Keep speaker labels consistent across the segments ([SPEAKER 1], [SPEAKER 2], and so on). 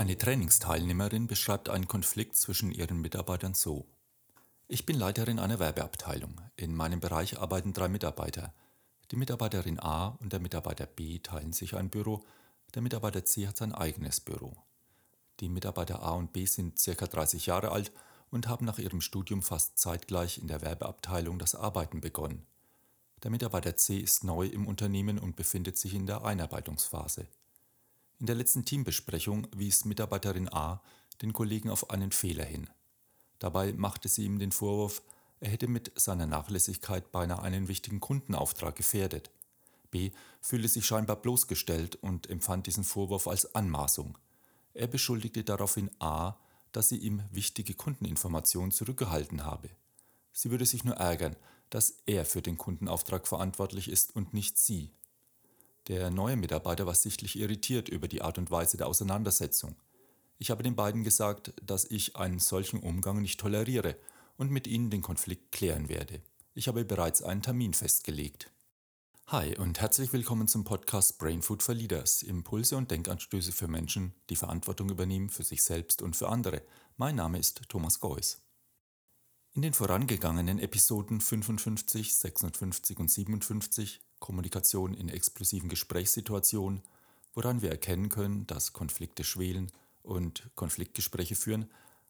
[SPEAKER 1] Eine Trainingsteilnehmerin beschreibt einen Konflikt zwischen ihren Mitarbeitern so. Ich bin Leiterin einer Werbeabteilung. In meinem Bereich arbeiten drei Mitarbeiter. Die Mitarbeiterin A und der Mitarbeiter B teilen sich ein Büro, der Mitarbeiter C hat sein eigenes Büro. Die Mitarbeiter A und B sind ca. 30 Jahre alt und haben nach ihrem Studium fast zeitgleich in der Werbeabteilung das Arbeiten begonnen. Der Mitarbeiter C ist neu im Unternehmen und befindet sich in der Einarbeitungsphase. In der letzten Teambesprechung wies Mitarbeiterin A den Kollegen auf einen Fehler hin. Dabei machte sie ihm den Vorwurf, er hätte mit seiner Nachlässigkeit beinahe einen wichtigen Kundenauftrag gefährdet. B fühlte sich scheinbar bloßgestellt und empfand diesen Vorwurf als Anmaßung. Er beschuldigte daraufhin A, dass sie ihm wichtige Kundeninformationen zurückgehalten habe. Sie würde sich nur ärgern, dass er für den Kundenauftrag verantwortlich ist und nicht sie. Der neue Mitarbeiter war sichtlich irritiert über die Art und Weise der Auseinandersetzung. Ich habe den beiden gesagt, dass ich einen solchen Umgang nicht toleriere und mit ihnen den Konflikt klären werde. Ich habe bereits einen Termin festgelegt. Hi und herzlich willkommen zum Podcast Brain Food for Leaders, Impulse und Denkanstöße für Menschen, die Verantwortung übernehmen für sich selbst und für andere. Mein Name ist Thomas Geuss. In den vorangegangenen Episoden 55, 56 und 57 Kommunikation in explosiven Gesprächssituationen, woran wir erkennen können, dass Konflikte schwelen und Konfliktgespräche führen,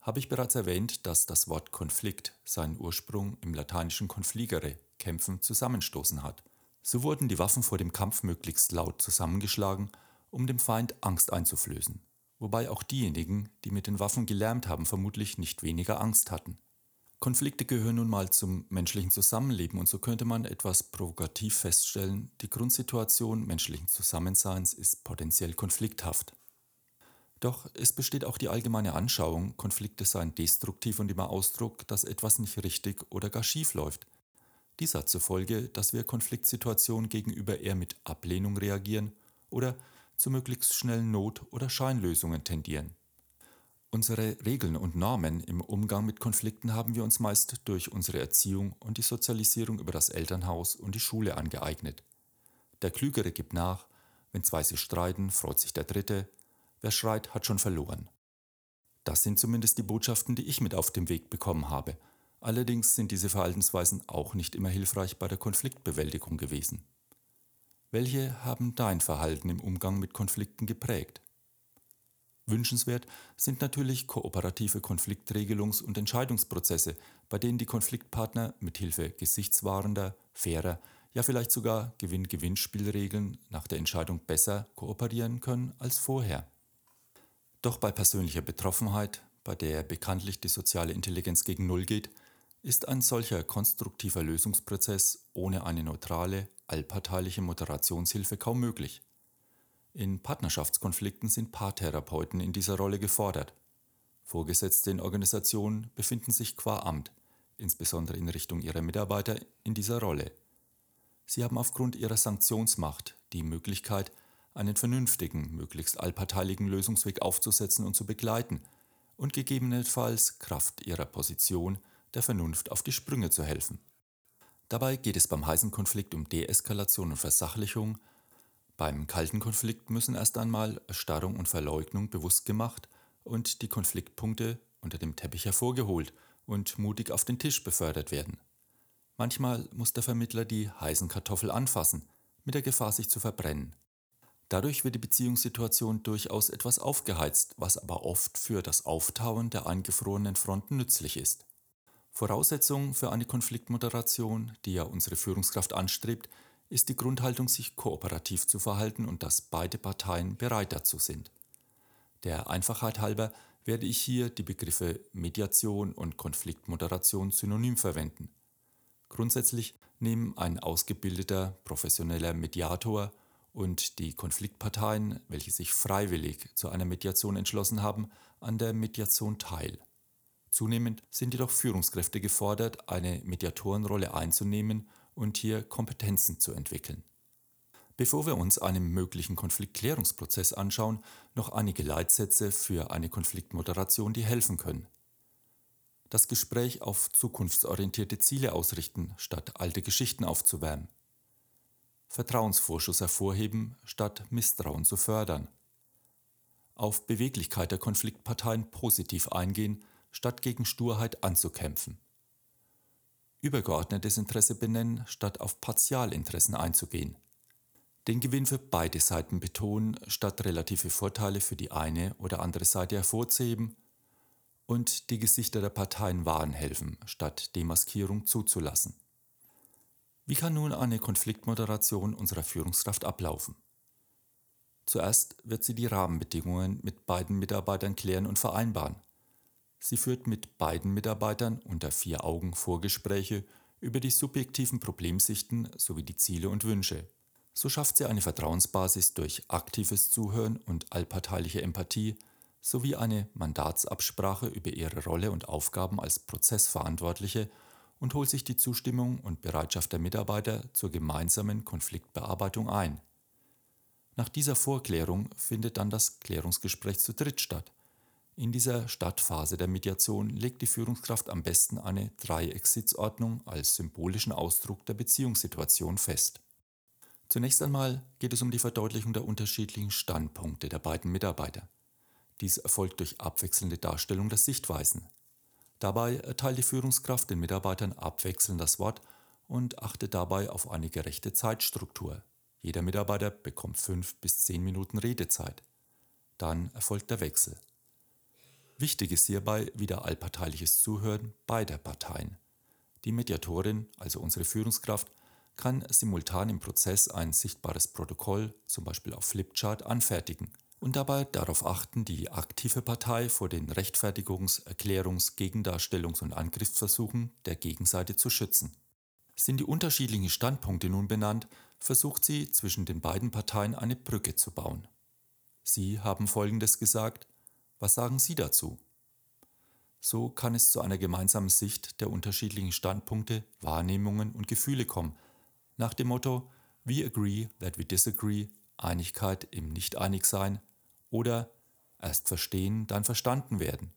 [SPEAKER 1] habe ich bereits erwähnt, dass das Wort Konflikt seinen Ursprung im lateinischen confligere, kämpfen, zusammenstoßen hat – so wurden die Waffen vor dem Kampf möglichst laut zusammengeschlagen, um dem Feind Angst einzuflößen, wobei auch diejenigen, die mit den Waffen gelärmt haben, vermutlich nicht weniger Angst hatten. Konflikte gehören nun mal zum menschlichen Zusammenleben und so könnte man etwas provokativ feststellen, die Grundsituation menschlichen Zusammenseins ist potenziell konflikthaft. Doch es besteht auch die allgemeine Anschauung, Konflikte seien destruktiv und immer Ausdruck, dass etwas nicht richtig oder gar schief läuft, dies hat zur Folge, dass wir Konfliktsituationen gegenüber eher mit Ablehnung reagieren oder zu möglichst schnellen Not- oder Scheinlösungen tendieren. Unsere Regeln und Normen im Umgang mit Konflikten haben wir uns meist durch unsere Erziehung und die Sozialisierung über das Elternhaus und die Schule angeeignet. Der Klügere gibt nach, wenn zwei sich streiten, freut sich der Dritte, wer schreit, hat schon verloren. Das sind zumindest die Botschaften, die ich mit auf den Weg bekommen habe – Allerdings sind diese Verhaltensweisen auch nicht immer hilfreich bei der Konfliktbewältigung gewesen. Welche haben dein Verhalten im Umgang mit Konflikten geprägt? Wünschenswert sind natürlich kooperative Konfliktregelungs- und Entscheidungsprozesse, bei denen die Konfliktpartner mit Hilfe gesichtswahrender, fairer, ja vielleicht sogar Gewinn-Gewinn-Spielregeln nach der Entscheidung besser kooperieren können als vorher. Doch bei persönlicher Betroffenheit, bei der bekanntlich die soziale Intelligenz gegen Null geht, ist ein solcher konstruktiver Lösungsprozess ohne eine neutrale, allparteiliche Moderationshilfe kaum möglich. In Partnerschaftskonflikten sind Paartherapeuten in dieser Rolle gefordert. Vorgesetzte in Organisationen befinden sich qua Amt, insbesondere in Richtung ihrer Mitarbeiter, in dieser Rolle. Sie haben aufgrund ihrer Sanktionsmacht die Möglichkeit, einen vernünftigen, möglichst allparteiligen Lösungsweg aufzusetzen und zu begleiten und gegebenenfalls Kraft ihrer Position der Vernunft auf die Sprünge zu helfen. Dabei geht es beim heißen Konflikt um Deeskalation und Versachlichung. Beim kalten Konflikt müssen erst einmal Erstarrung und Verleugnung bewusst gemacht und die Konfliktpunkte unter dem Teppich hervorgeholt und mutig auf den Tisch befördert werden. Manchmal muss der Vermittler die heißen Kartoffel anfassen, mit der Gefahr, sich zu verbrennen. Dadurch wird die Beziehungssituation durchaus etwas aufgeheizt, was aber oft für das Auftauen der eingefrorenen Fronten nützlich ist. Voraussetzung für eine Konfliktmoderation, die ja unsere Führungskraft anstrebt, ist die Grundhaltung, sich kooperativ zu verhalten und dass beide Parteien bereit dazu sind. Der Einfachheit halber werde ich hier die Begriffe Mediation und Konfliktmoderation synonym verwenden. Grundsätzlich nehmen ein ausgebildeter professioneller Mediator und die Konfliktparteien, welche sich freiwillig zu einer Mediation entschlossen haben, an der Mediation teil. Zunehmend sind jedoch Führungskräfte gefordert, eine Mediatorenrolle einzunehmen und hier Kompetenzen zu entwickeln. Bevor wir uns einen möglichen Konfliktklärungsprozess anschauen, noch einige Leitsätze für eine Konfliktmoderation, die helfen können. Das Gespräch auf zukunftsorientierte Ziele ausrichten, statt alte Geschichten aufzuwärmen. Vertrauensvorschuss hervorheben, statt Misstrauen zu fördern. auf Beweglichkeit der Konfliktparteien positiv eingehen, statt gegen Sturheit anzukämpfen. Übergeordnetes Interesse benennen, statt auf Partialinteressen einzugehen. Den Gewinn für beide Seiten betonen, statt relative Vorteile für die eine oder andere Seite hervorzuheben und die Gesichter der Parteien wahren helfen, statt Demaskierung zuzulassen. Wie kann nun eine Konfliktmoderation unserer Führungskraft ablaufen? Zuerst wird sie die Rahmenbedingungen mit beiden Mitarbeitern klären und vereinbaren. Sie führt mit beiden Mitarbeitern unter vier Augen Vorgespräche über die subjektiven Problemsichten sowie die Ziele und Wünsche. So schafft sie eine Vertrauensbasis durch aktives Zuhören und allparteiliche Empathie sowie eine Mandatsabsprache über ihre Rolle und Aufgaben als Prozessverantwortliche und holt sich die Zustimmung und Bereitschaft der Mitarbeiter zur gemeinsamen Konfliktbearbeitung ein. Nach dieser Vorklärung findet dann das Klärungsgespräch zu dritt statt. In dieser Stadtphase der Mediation legt die Führungskraft am besten eine Dreieckssitzordnung als symbolischen Ausdruck der Beziehungssituation fest. Zunächst einmal geht es um die Verdeutlichung der unterschiedlichen Standpunkte der beiden Mitarbeiter. Dies erfolgt durch abwechselnde Darstellung der Sichtweisen. Dabei erteilt die Führungskraft den Mitarbeitern abwechselnd das Wort und achtet dabei auf eine gerechte Zeitstruktur. Jeder Mitarbeiter bekommt fünf bis zehn Minuten Redezeit. Dann erfolgt der Wechsel. Wichtig ist hierbei wieder allparteiliches Zuhören beider Parteien. Die Mediatorin, also unsere Führungskraft, kann simultan im Prozess ein sichtbares Protokoll, zum Beispiel auf Flipchart, anfertigen und dabei darauf achten, die aktive Partei vor den Rechtfertigungs-, Erklärungs-, Gegendarstellungs- und Angriffsversuchen der Gegenseite zu schützen. Sind die unterschiedlichen Standpunkte nun benannt, versucht sie zwischen den beiden Parteien eine Brücke zu bauen. Sie haben Folgendes gesagt, was sagen Sie dazu? So kann es zu einer gemeinsamen Sicht der unterschiedlichen Standpunkte, Wahrnehmungen und Gefühle kommen, nach dem Motto We agree that we disagree, Einigkeit im Nicht-Einig-Sein, oder erst verstehen, dann verstanden werden.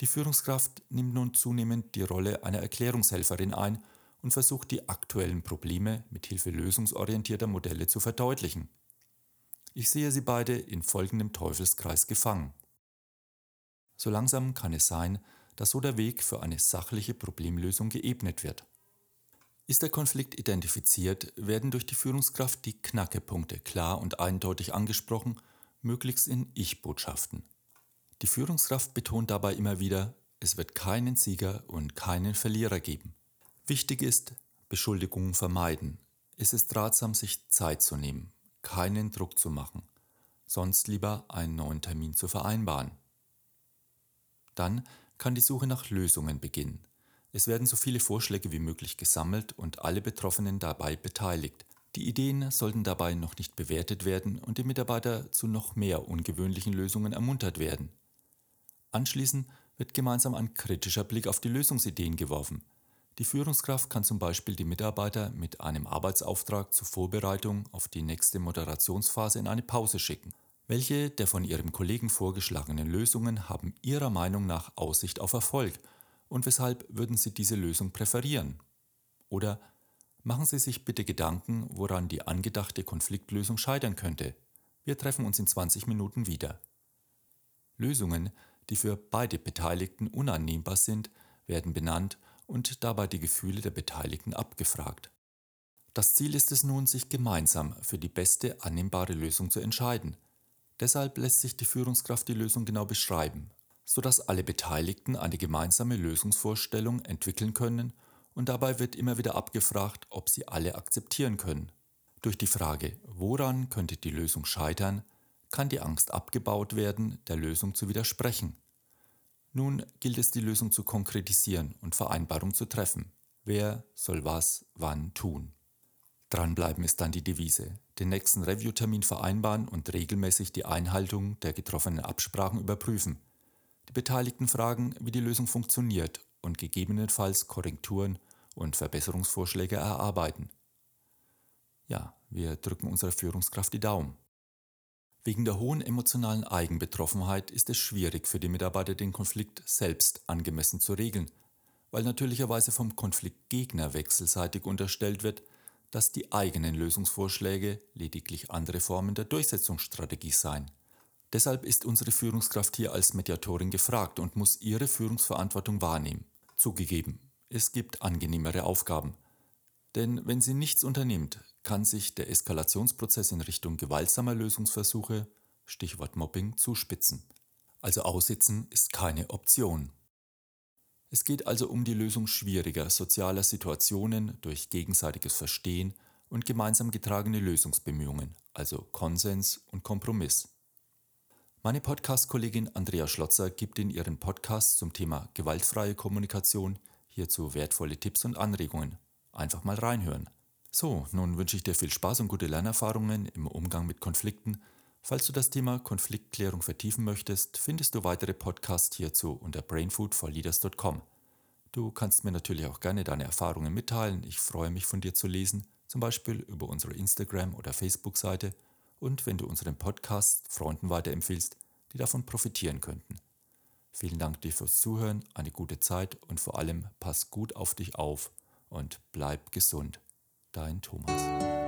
[SPEAKER 1] Die Führungskraft nimmt nun zunehmend die Rolle einer Erklärungshelferin ein und versucht die aktuellen Probleme mit Hilfe lösungsorientierter Modelle zu verdeutlichen. Ich sehe sie beide in folgendem Teufelskreis gefangen. So langsam kann es sein, dass so der Weg für eine sachliche Problemlösung geebnet wird. Ist der Konflikt identifiziert, werden durch die Führungskraft die Knackepunkte klar und eindeutig angesprochen möglichst in Ich-Botschaften. Die Führungskraft betont dabei immer wieder, es wird keinen Sieger und keinen Verlierer geben. Wichtig ist, Beschuldigungen vermeiden. Es ist ratsam, sich Zeit zu nehmen, keinen Druck zu machen, sonst lieber einen neuen Termin zu vereinbaren. Dann kann die Suche nach Lösungen beginnen. Es werden so viele Vorschläge wie möglich gesammelt und alle Betroffenen dabei beteiligt. Die Ideen sollten dabei noch nicht bewertet werden und die Mitarbeiter zu noch mehr ungewöhnlichen Lösungen ermuntert werden. Anschließend wird gemeinsam ein kritischer Blick auf die Lösungsideen geworfen. Die Führungskraft kann zum Beispiel die Mitarbeiter mit einem Arbeitsauftrag zur Vorbereitung auf die nächste Moderationsphase in eine Pause schicken. Welche der von ihrem Kollegen vorgeschlagenen Lösungen haben Ihrer Meinung nach Aussicht auf Erfolg und weshalb würden Sie diese Lösung präferieren? Oder Machen Sie sich bitte Gedanken, woran die angedachte Konfliktlösung scheitern könnte. Wir treffen uns in 20 Minuten wieder. Lösungen, die für beide Beteiligten unannehmbar sind, werden benannt und dabei die Gefühle der Beteiligten abgefragt. Das Ziel ist es nun, sich gemeinsam für die beste annehmbare Lösung zu entscheiden. Deshalb lässt sich die Führungskraft die Lösung genau beschreiben, sodass alle Beteiligten eine gemeinsame Lösungsvorstellung entwickeln können und dabei wird immer wieder abgefragt, ob sie alle akzeptieren können. Durch die Frage, woran könnte die Lösung scheitern, kann die Angst abgebaut werden, der Lösung zu widersprechen. Nun gilt es, die Lösung zu konkretisieren und Vereinbarung zu treffen. Wer soll was wann tun? Dranbleiben ist dann die Devise. Den nächsten Review-Termin vereinbaren und regelmäßig die Einhaltung der getroffenen Absprachen überprüfen. Die Beteiligten fragen, wie die Lösung funktioniert und gegebenenfalls Korrekturen und Verbesserungsvorschläge erarbeiten. Ja, wir drücken unserer Führungskraft die Daumen. Wegen der hohen emotionalen Eigenbetroffenheit ist es schwierig für die Mitarbeiter, den Konflikt selbst angemessen zu regeln, weil natürlicherweise vom Konfliktgegner wechselseitig unterstellt wird, dass die eigenen Lösungsvorschläge lediglich andere Formen der Durchsetzungsstrategie seien. Deshalb ist unsere Führungskraft hier als Mediatorin gefragt und muss ihre Führungsverantwortung wahrnehmen. Zugegeben, es gibt angenehmere Aufgaben. Denn wenn sie nichts unternimmt, kann sich der Eskalationsprozess in Richtung gewaltsamer Lösungsversuche, Stichwort Mobbing, zuspitzen. Also aussitzen ist keine Option. Es geht also um die Lösung schwieriger sozialer Situationen durch gegenseitiges Verstehen und gemeinsam getragene Lösungsbemühungen, also Konsens und Kompromiss. Meine Podcast-Kollegin Andrea Schlotzer gibt in ihren Podcast zum Thema gewaltfreie Kommunikation hierzu wertvolle Tipps und Anregungen. Einfach mal reinhören. So, nun wünsche ich dir viel Spaß und gute Lernerfahrungen im Umgang mit Konflikten. Falls du das Thema Konfliktklärung vertiefen möchtest, findest du weitere Podcasts hierzu unter brainfoodforleaders.com. Du kannst mir natürlich auch gerne deine Erfahrungen mitteilen. Ich freue mich von dir zu lesen, zum Beispiel über unsere Instagram- oder Facebook-Seite und wenn du unseren Podcast Freunden weiterempfiehlst, die davon profitieren könnten. Vielen Dank dir fürs Zuhören, eine gute Zeit und vor allem pass gut auf dich auf und bleib gesund. Dein Thomas.